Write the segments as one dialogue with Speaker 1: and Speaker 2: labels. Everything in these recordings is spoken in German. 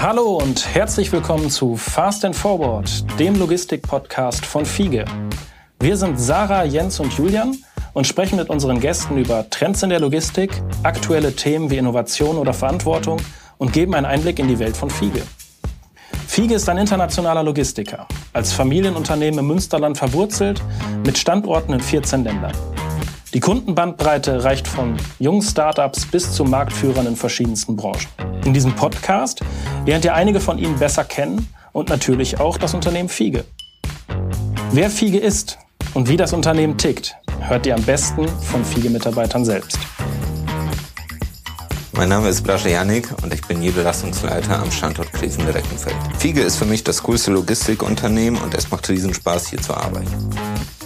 Speaker 1: Hallo und herzlich willkommen zu Fast and Forward, dem Logistik-Podcast von Fiege. Wir sind Sarah, Jens und Julian und sprechen mit unseren Gästen über Trends in der Logistik, aktuelle Themen wie Innovation oder Verantwortung und geben einen Einblick in die Welt von Fiege. Fiege ist ein internationaler Logistiker, als Familienunternehmen im Münsterland verwurzelt, mit Standorten in 14 Ländern. Die Kundenbandbreite reicht von jungen Startups bis zu Marktführern in verschiedensten Branchen. In diesem Podcast lernt ihr einige von ihnen besser kennen und natürlich auch das Unternehmen Fiege. Wer Fiege ist und wie das Unternehmen tickt, hört ihr am besten von Fiege-Mitarbeitern selbst.
Speaker 2: Mein Name ist Blasche Janik und ich bin Niederlassungsleiter am Standort Krisendirektenfeld. Fiege ist für mich das größte Logistikunternehmen und es macht riesen Spaß, hier zu arbeiten.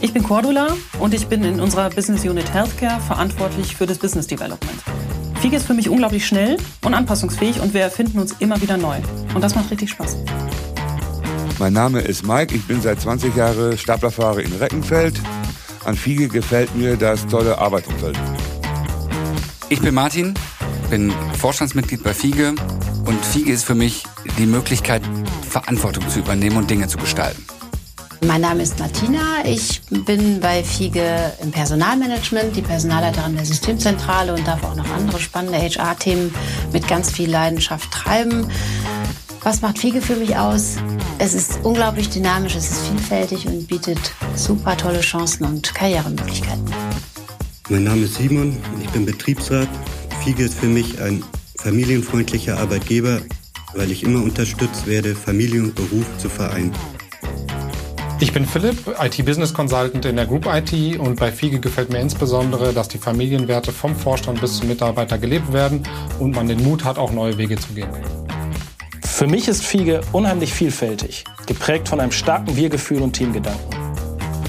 Speaker 3: Ich bin Cordula und ich bin in unserer Business Unit Healthcare verantwortlich für das Business Development. Fiege ist für mich unglaublich schnell und anpassungsfähig und wir erfinden uns immer wieder neu. Und das macht richtig Spaß.
Speaker 4: Mein Name ist Mike, ich bin seit 20 Jahren Staplerfahrer in Reckenfeld. An Fiege gefällt mir das tolle Arbeitsumfeld.
Speaker 5: Ich bin Martin, bin Vorstandsmitglied bei Fiege und Fiege ist für mich die Möglichkeit, Verantwortung zu übernehmen und Dinge zu gestalten.
Speaker 6: Mein Name ist Martina. Ich bin bei Fiege im Personalmanagement, die Personalleiterin der Systemzentrale und darf auch noch andere spannende HR-Themen mit ganz viel Leidenschaft treiben. Was macht Fiege für mich aus? Es ist unglaublich dynamisch, es ist vielfältig und bietet super tolle Chancen und Karrieremöglichkeiten.
Speaker 7: Mein Name ist Simon, ich bin Betriebsrat. Fiege ist für mich ein familienfreundlicher Arbeitgeber, weil ich immer unterstützt werde, Familie und Beruf zu vereinen.
Speaker 8: Ich bin Philipp, IT-Business Consultant in der Group IT und bei Fiege gefällt mir insbesondere, dass die Familienwerte vom Vorstand bis zum Mitarbeiter gelebt werden und man den Mut hat, auch neue Wege zu gehen.
Speaker 1: Für mich ist Fiege unheimlich vielfältig, geprägt von einem starken Wir-Gefühl und Teamgedanken.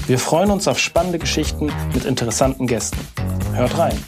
Speaker 1: Wir freuen uns auf spannende Geschichten mit interessanten Gästen. Hört rein!